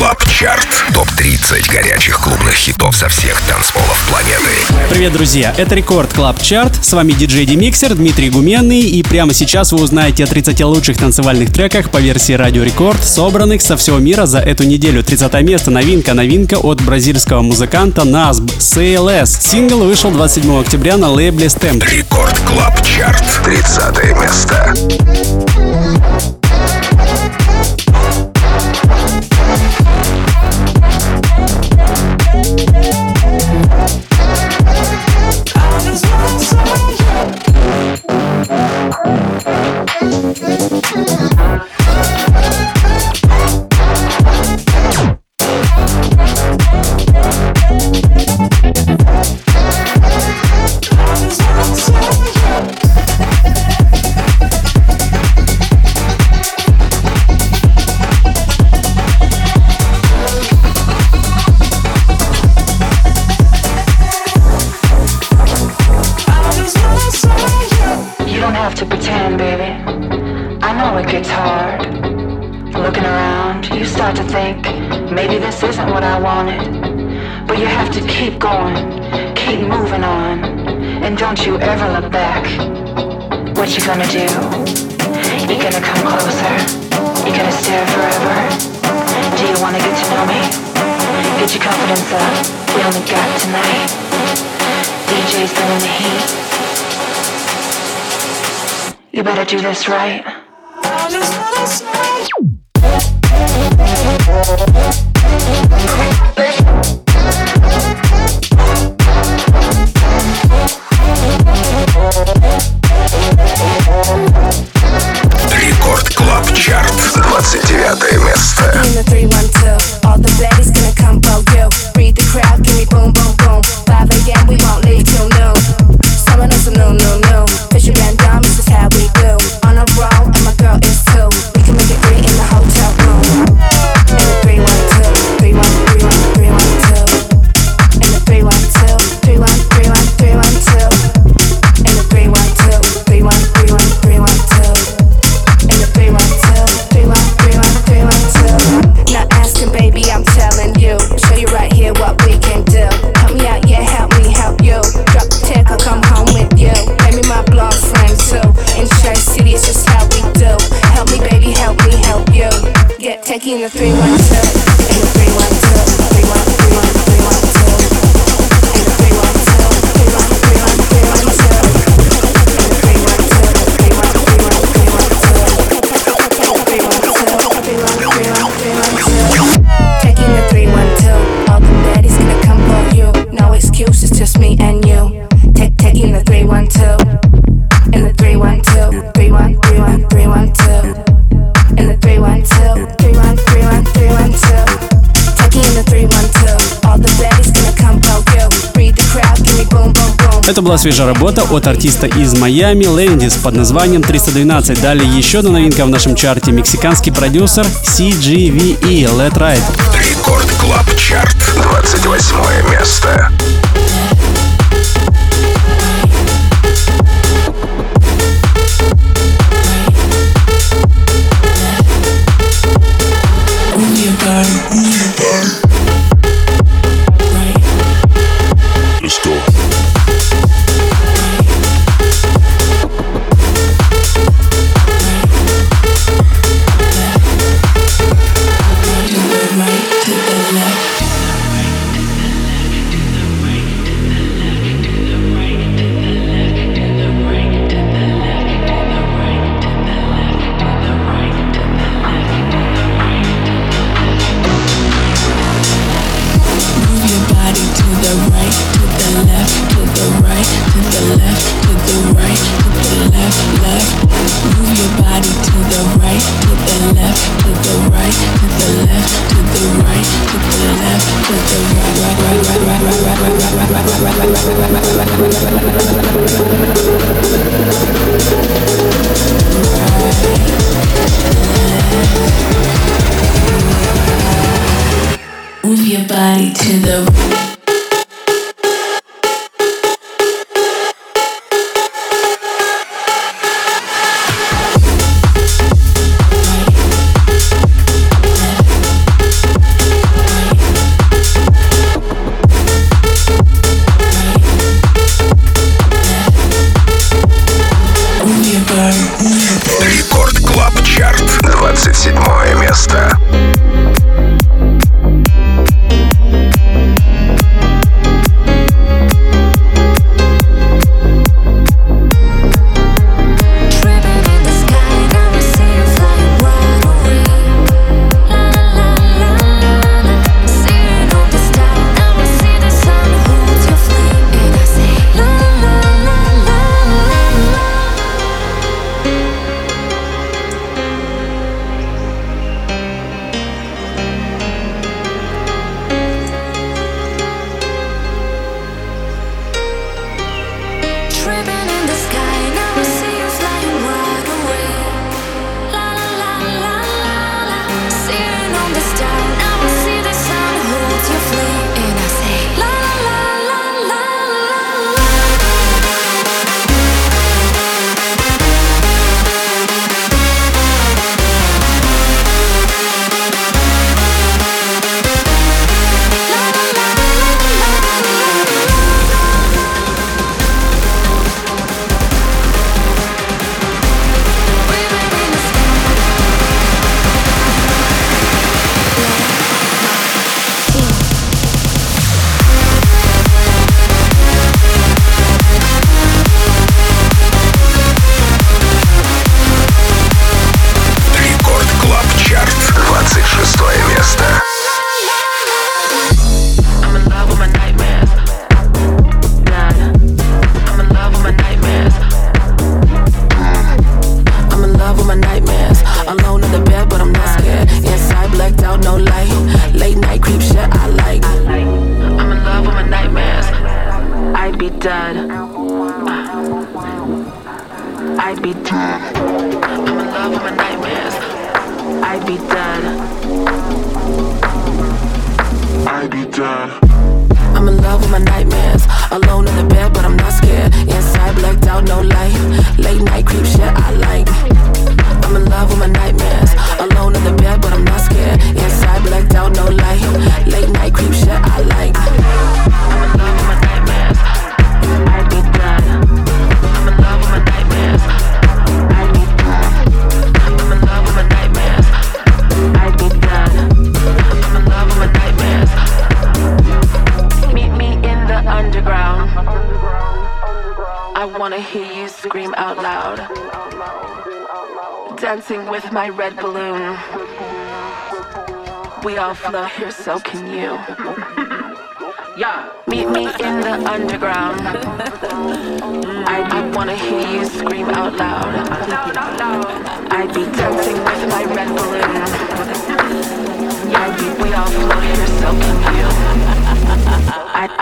Club Chart. Топ-30 горячих клубных хитов со всех танцполов планеты. Привет, друзья! Это Record Club Chart. С вами диджей Demixer Дмитрий Гуменный. И прямо сейчас вы узнаете о 30 лучших танцевальных треках по версии Радио Рекорд, собранных со всего мира за эту неделю. 30 место новинка. Новинка от бразильского музыканта Насб CLS. Сингл вышел 27 октября на лейбле Stamp. Record Club Chart. 30 место. keep moving on. And don't you ever look back. What you gonna do? You gonna come closer. You gonna stare forever. Do you wanna get to know me? Get your confidence up. We only got tonight. DJ's throwing the heat. You better do this right. Это была свежая работа от артиста из Майами Landis под названием 312. Далее еще одна новинка в нашем чарте. Мексиканский продюсер CGVE Let Right. Record Club Chart. 28 место.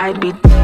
I'd be.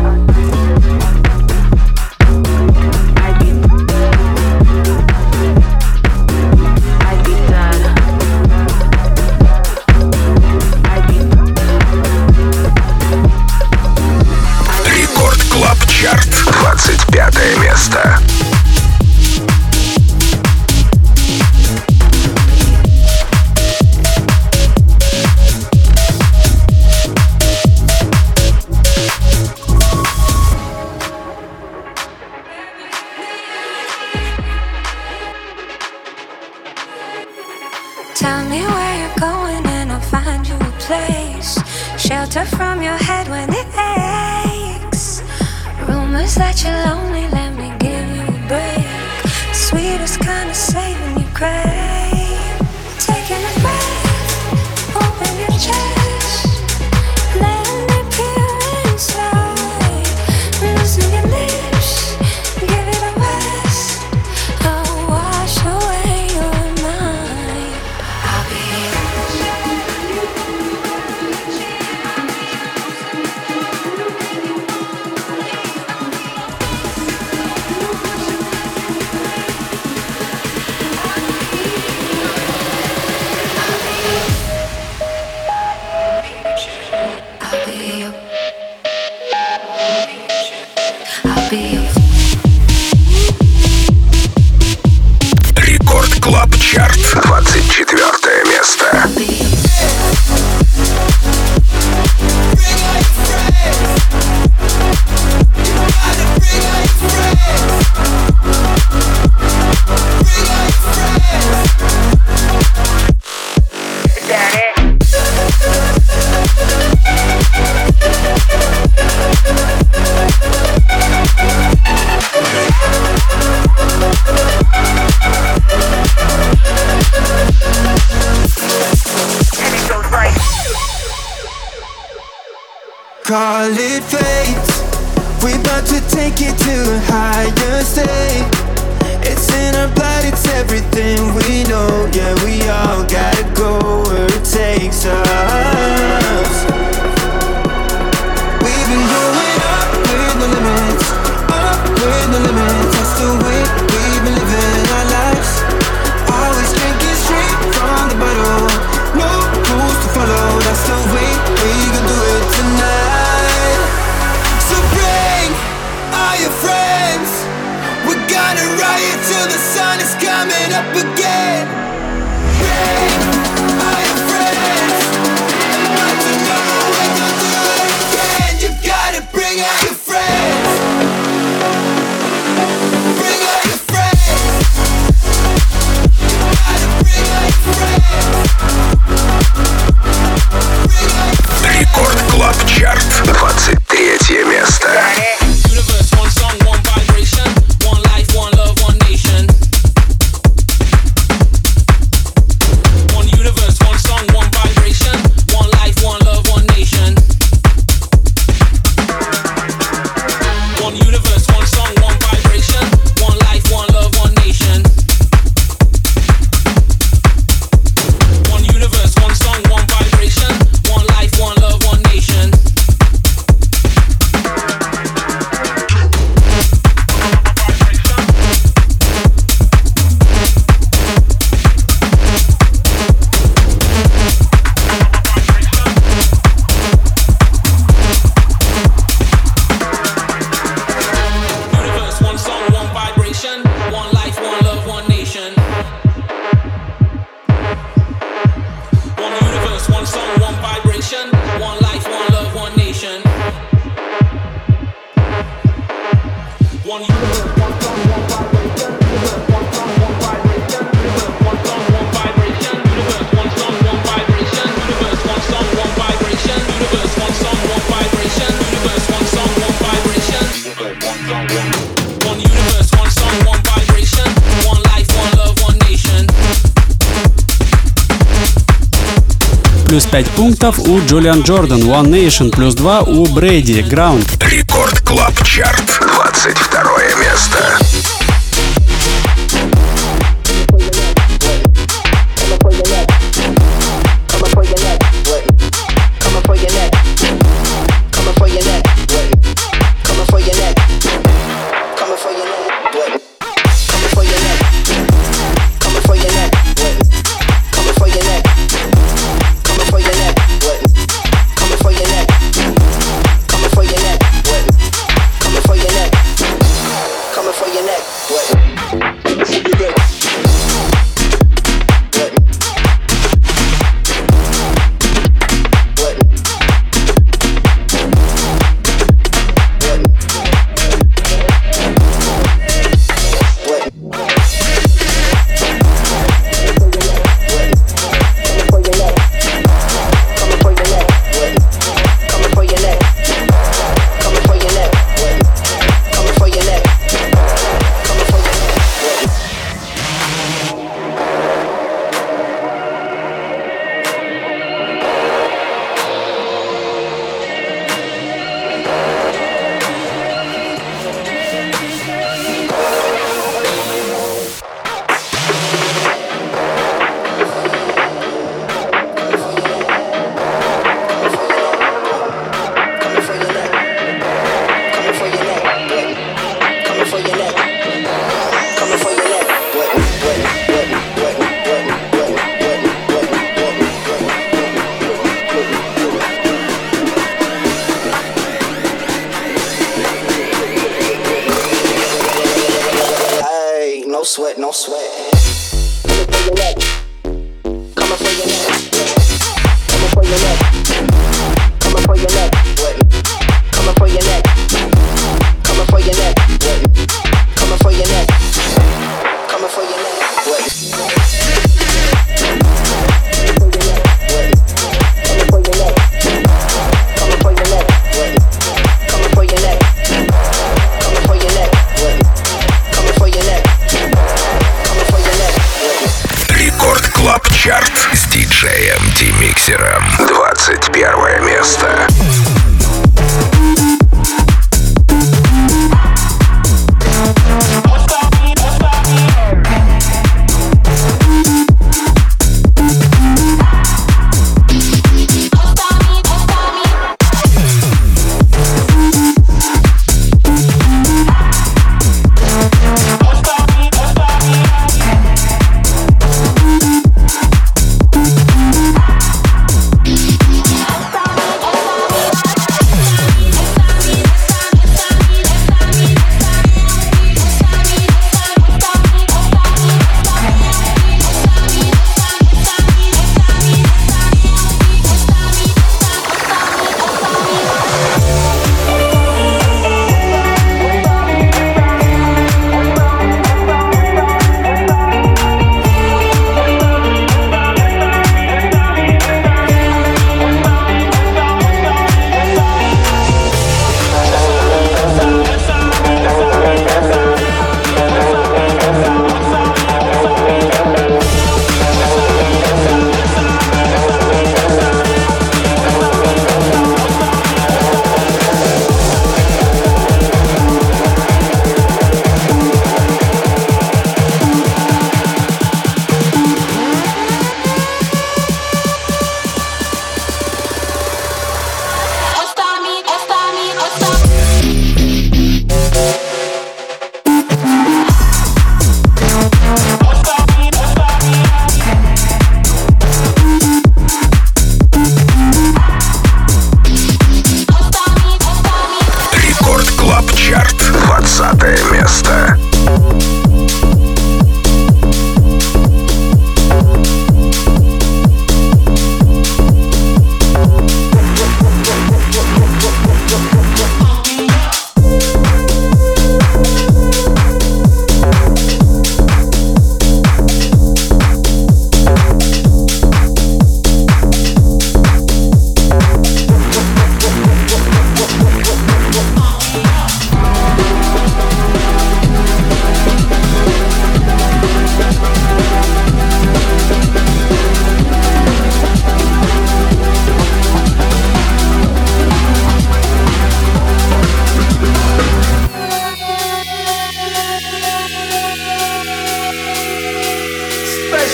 Клаб Чарт, 24 место. 5 пунктов у Julian Jordan, One Nation плюс 2 у Брэди, Ground. Record Club Chart. sweat, no sweat.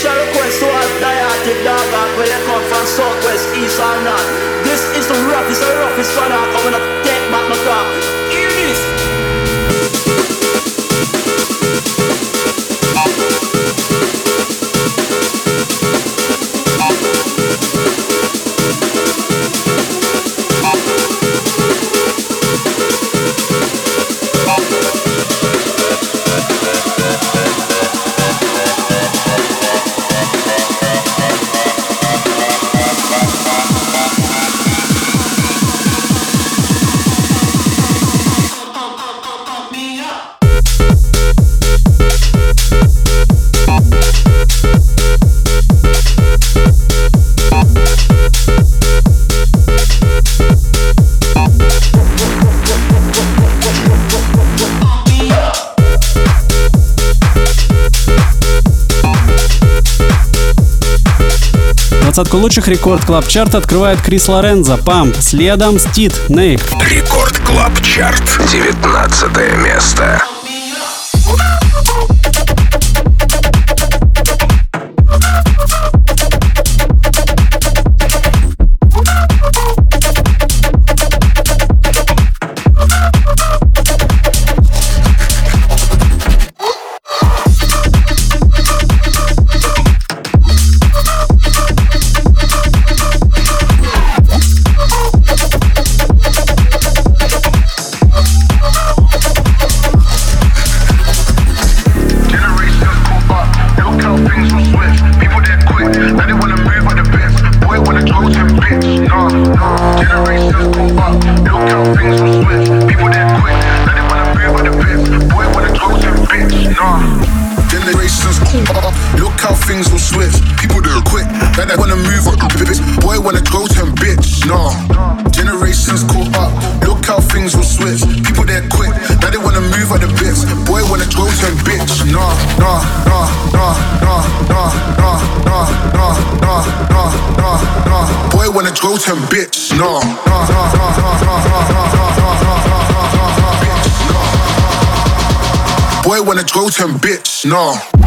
special request to all die-hearted dog out where you come from, southwest, east or north. This is the roughest, the roughest one. that. I'm gonna take back my talk. двадцатку лучших рекорд клаб чарт открывает Крис Лоренза Памп, следом Стит, Нейп. Рекорд клаб чарт, 19 место. Go Totem bitch, nah.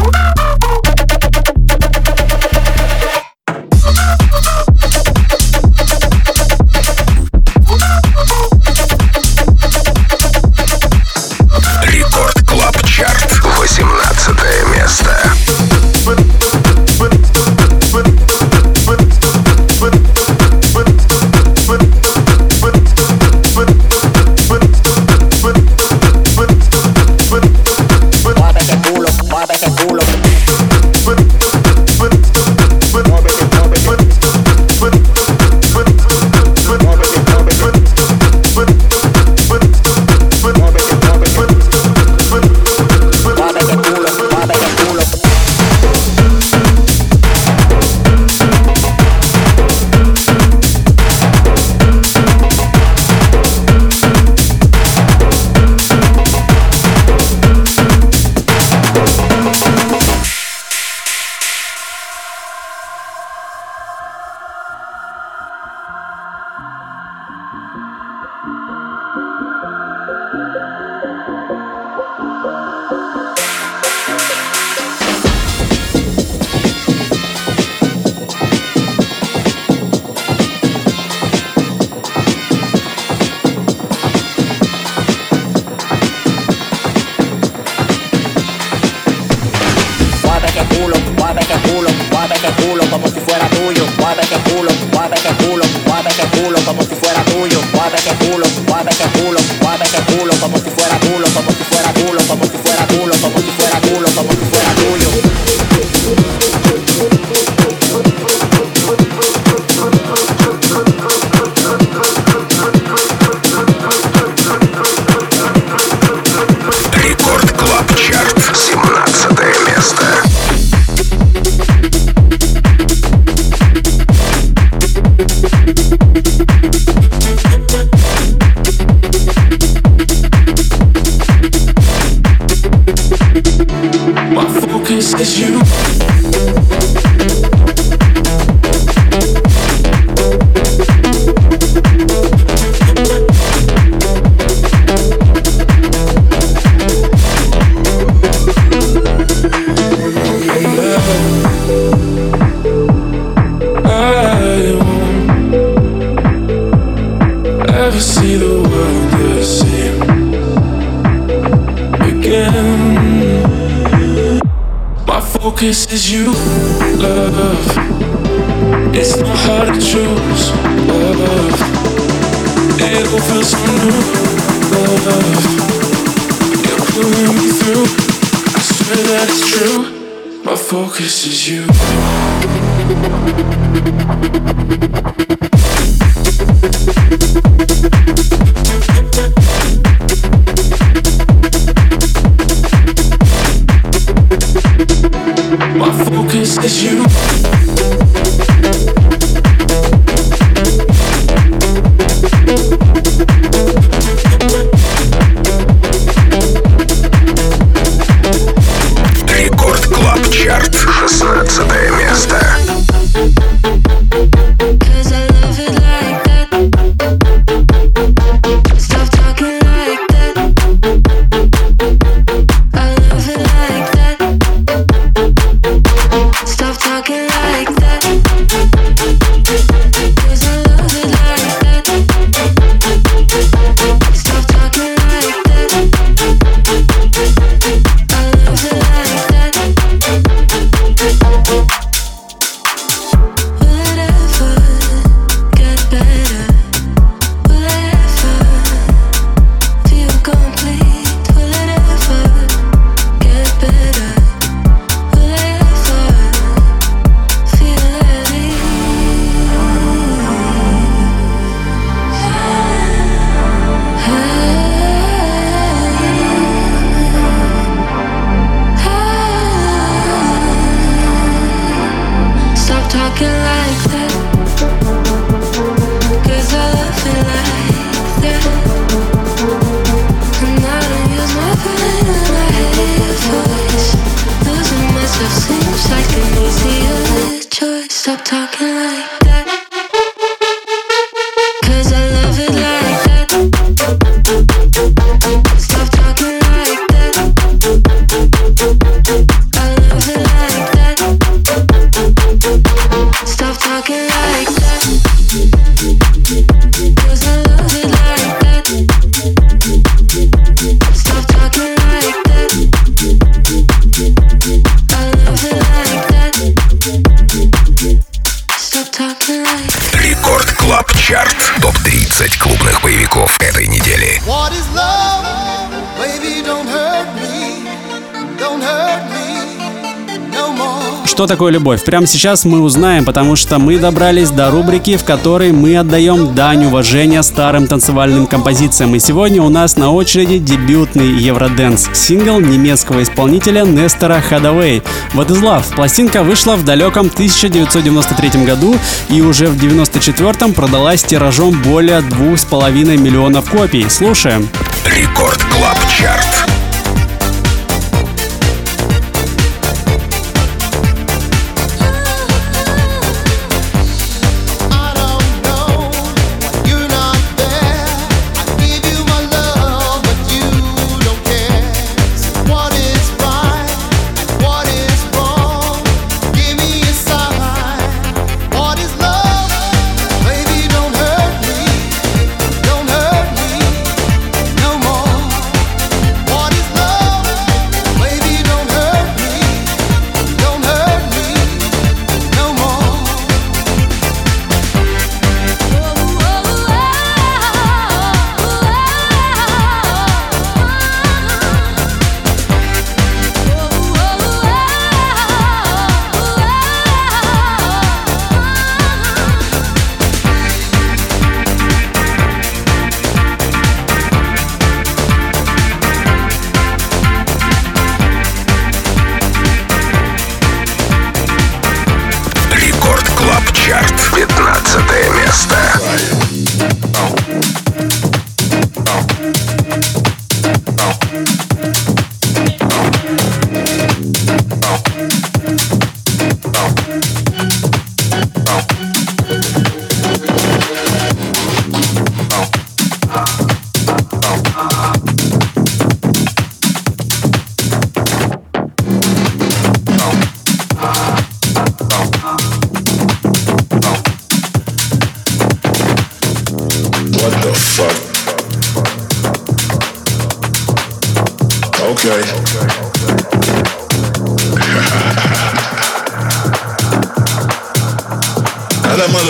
Что такое любовь? Прямо сейчас мы узнаем, потому что мы добрались до рубрики, в которой мы отдаем дань уважения старым танцевальным композициям. И сегодня у нас на очереди дебютный Евроденс сингл немецкого исполнителя Nestor Haddaway. What Is Love? Пластинка вышла в далеком 1993 году и уже в 1994 продалась тиражом более 2,5 миллионов копий. Слушаем. Record Club Chart.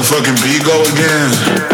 Motherfucking beat go again?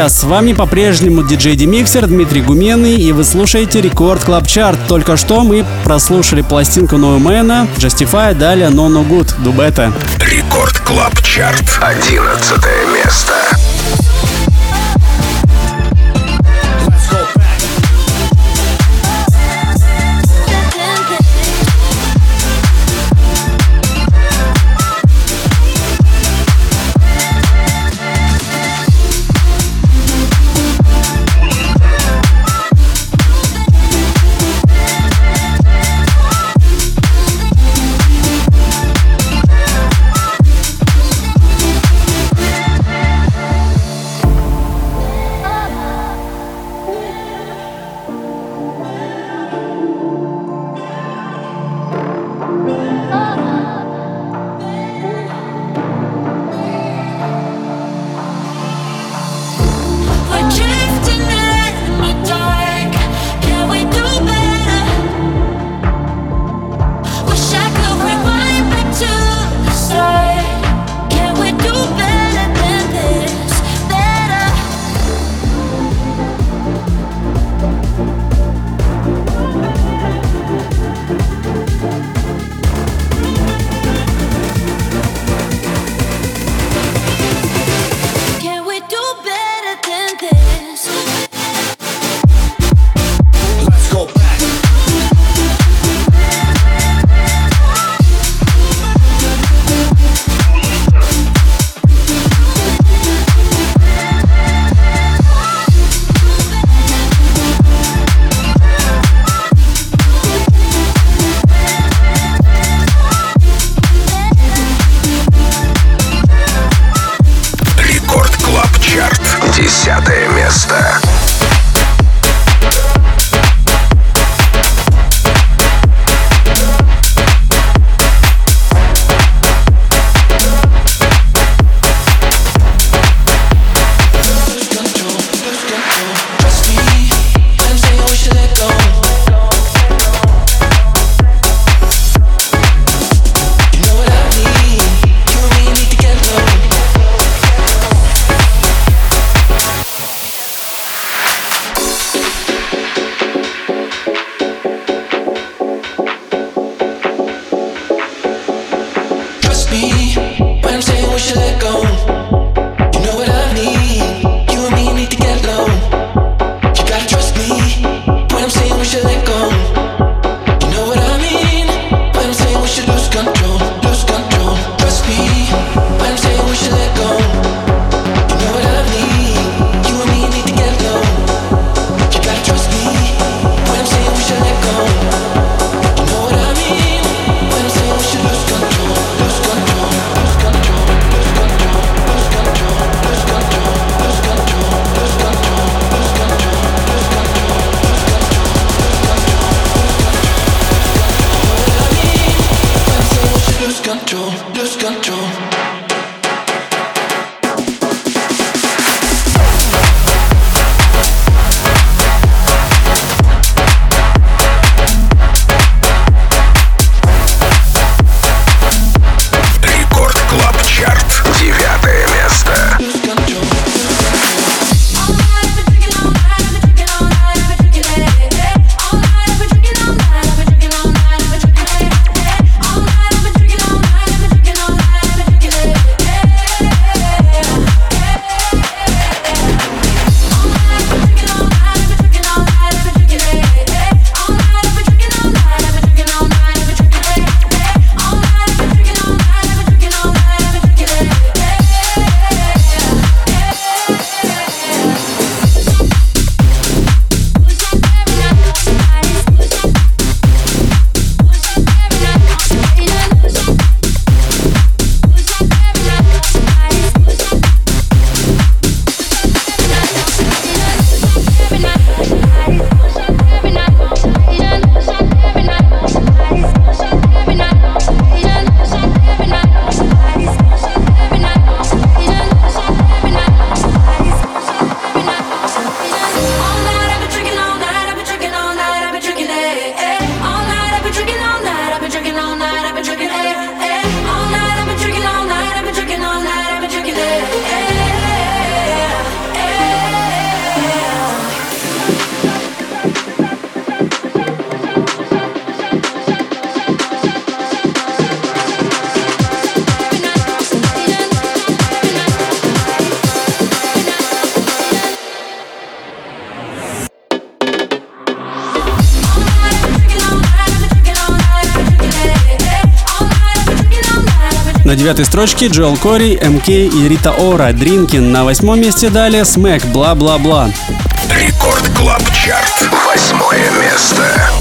Друзья, с вами по-прежнему диджей Demixer Дмитрий Гуменный, и вы слушаете Record Club Chart. Только что мы прослушали пластинку Ноумена, Justify, далее No No Good, Дубета. Record Club Chart. Одиннадцатое место. Девятой строчке Joel Corry, MK и Rita Ora, Drinkin'. На восьмом месте далее Smack, Bla Bla Bla. Record Club Chart. Восьмое место.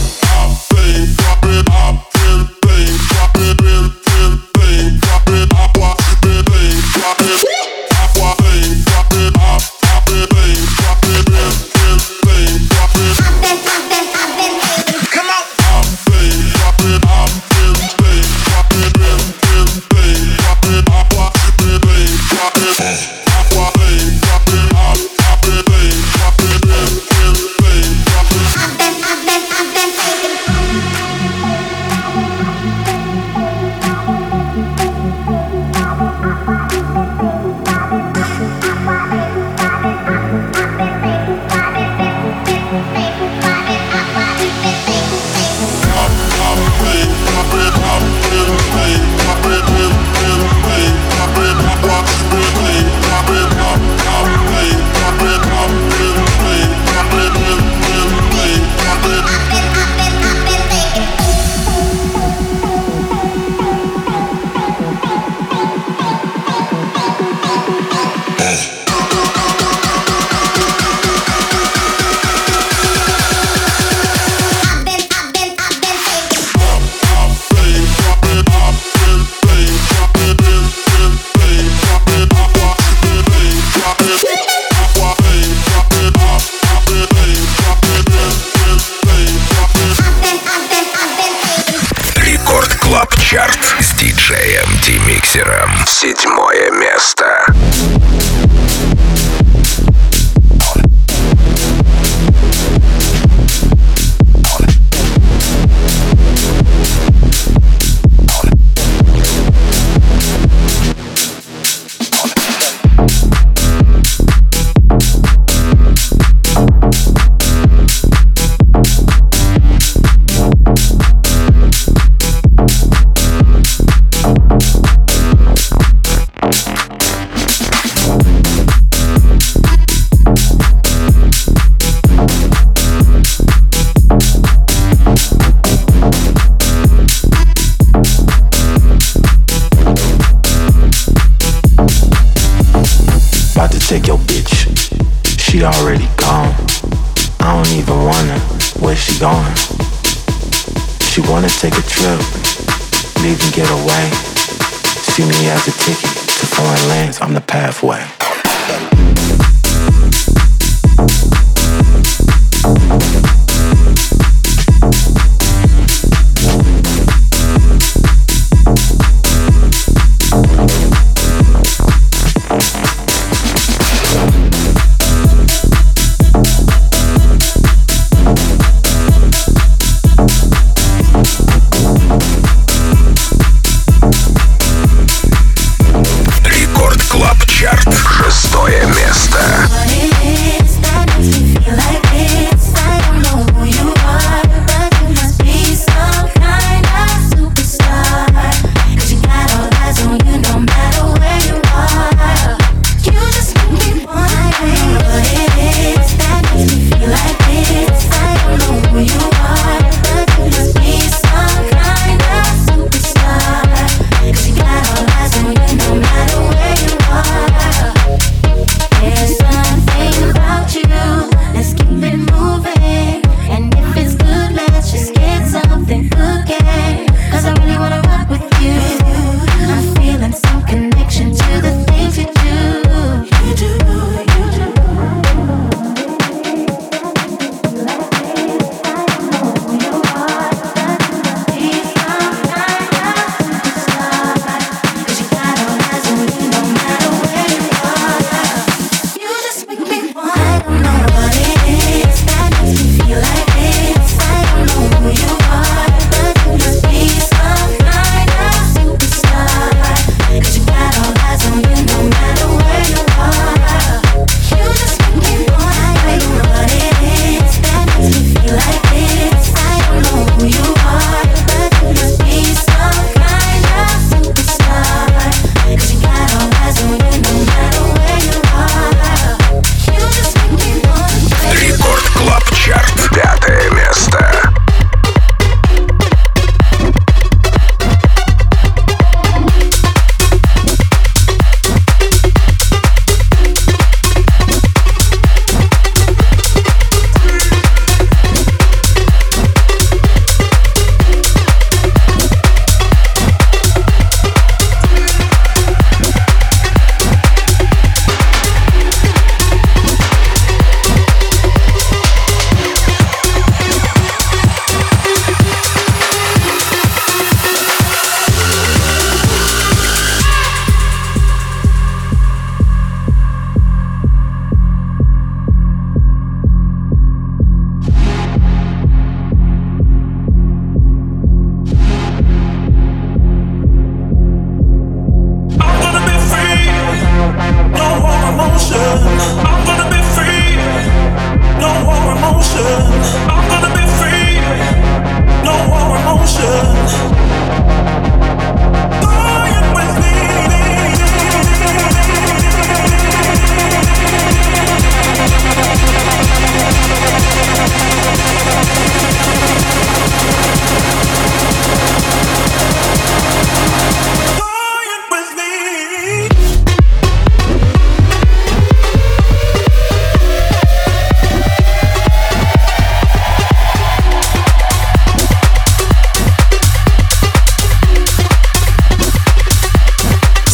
Демиксером. Седьмое место. Wanna take a trip, leave and get away. See me as a ticket to foreign lands. I'm the pathway.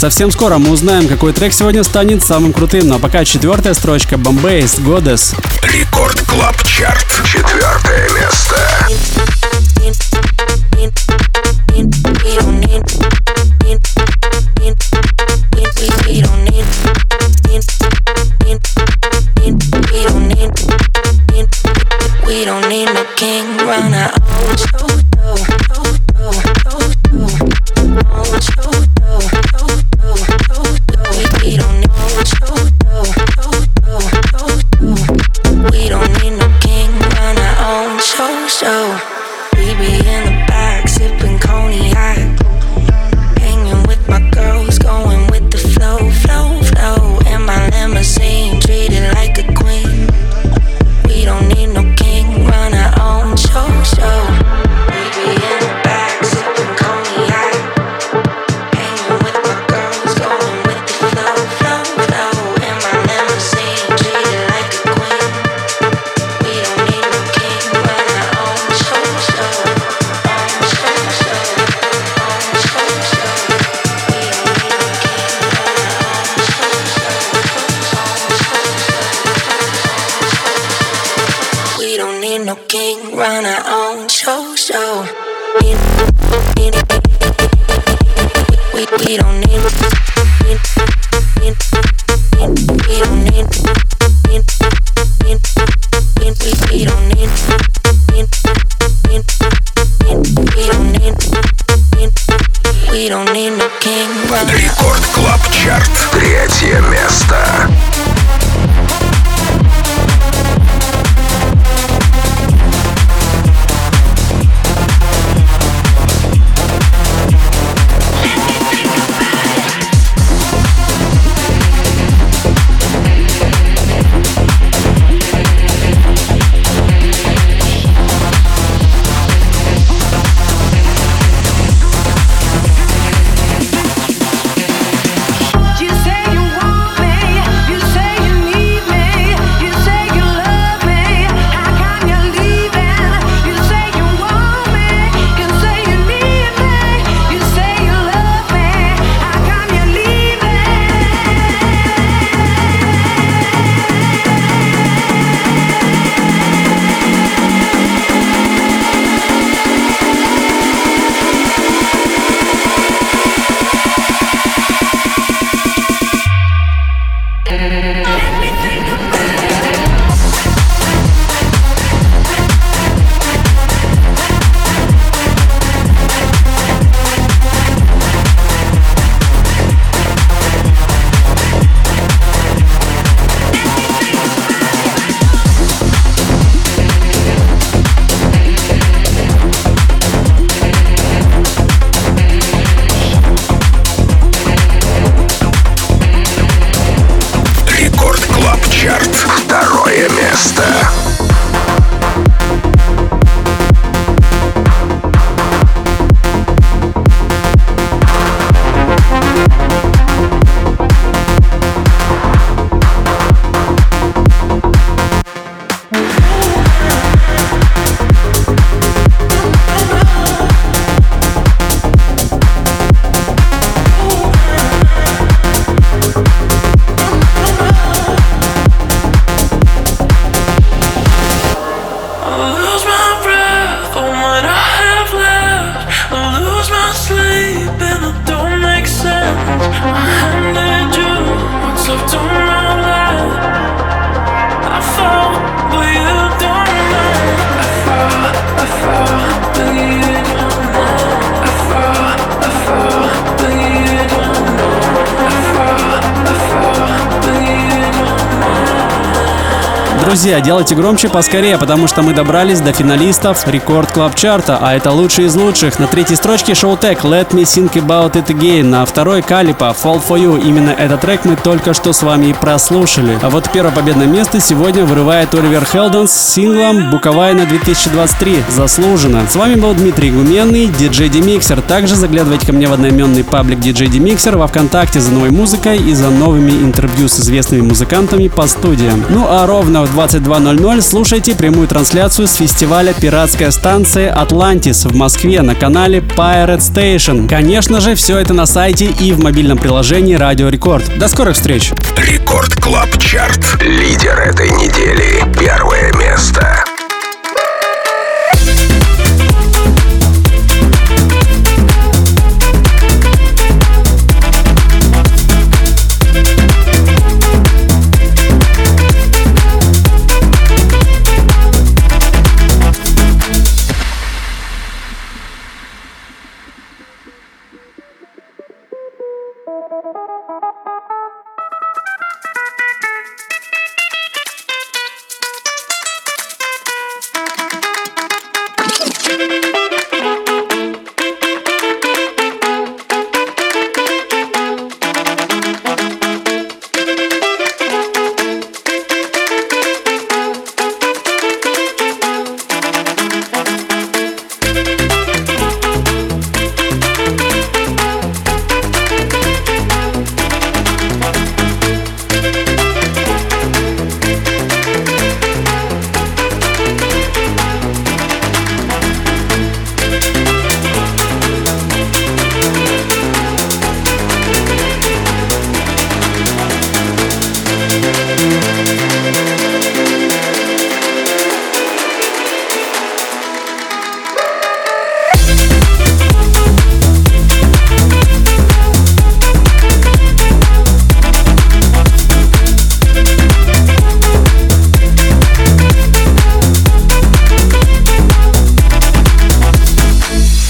Совсем скоро мы узнаем, какой трек сегодня станет самым крутым. Но пока четвертая строчка Бомбейс Goddess. Record Club Chart. Четвертое место. Рекорд Клаб Чарт. Третье место. Друзья, делайте громче поскорее, потому что мы добрались до финалистов Record Club Chart а, а это лучшие из лучших. На третьей строчке Showtek Let Me Think About It Again, на второй Калипа Fall For You. Именно этот трек мы только что с вами и прослушали. А вот первое победное место сегодня вырывает Oliver Heldens с синглом Bucovina 2023. Заслуженно. С вами был Дмитрий Гуменный, диджей Demixer. Также заглядывайте ко мне в одноименный паблик диджей Demixer во Вконтакте за новой музыкой и за новыми интервью с известными музыкантами по студиям. Ну а ровно в 2 22.00 слушайте прямую трансляцию с фестиваля «Пиратская станция Атлантис» в Москве на канале Pirate Station. Конечно же, все это на сайте и в мобильном приложении Радио Рекорд. До скорых встреч! Рекорд Клаб Чарт. Лидер этой недели.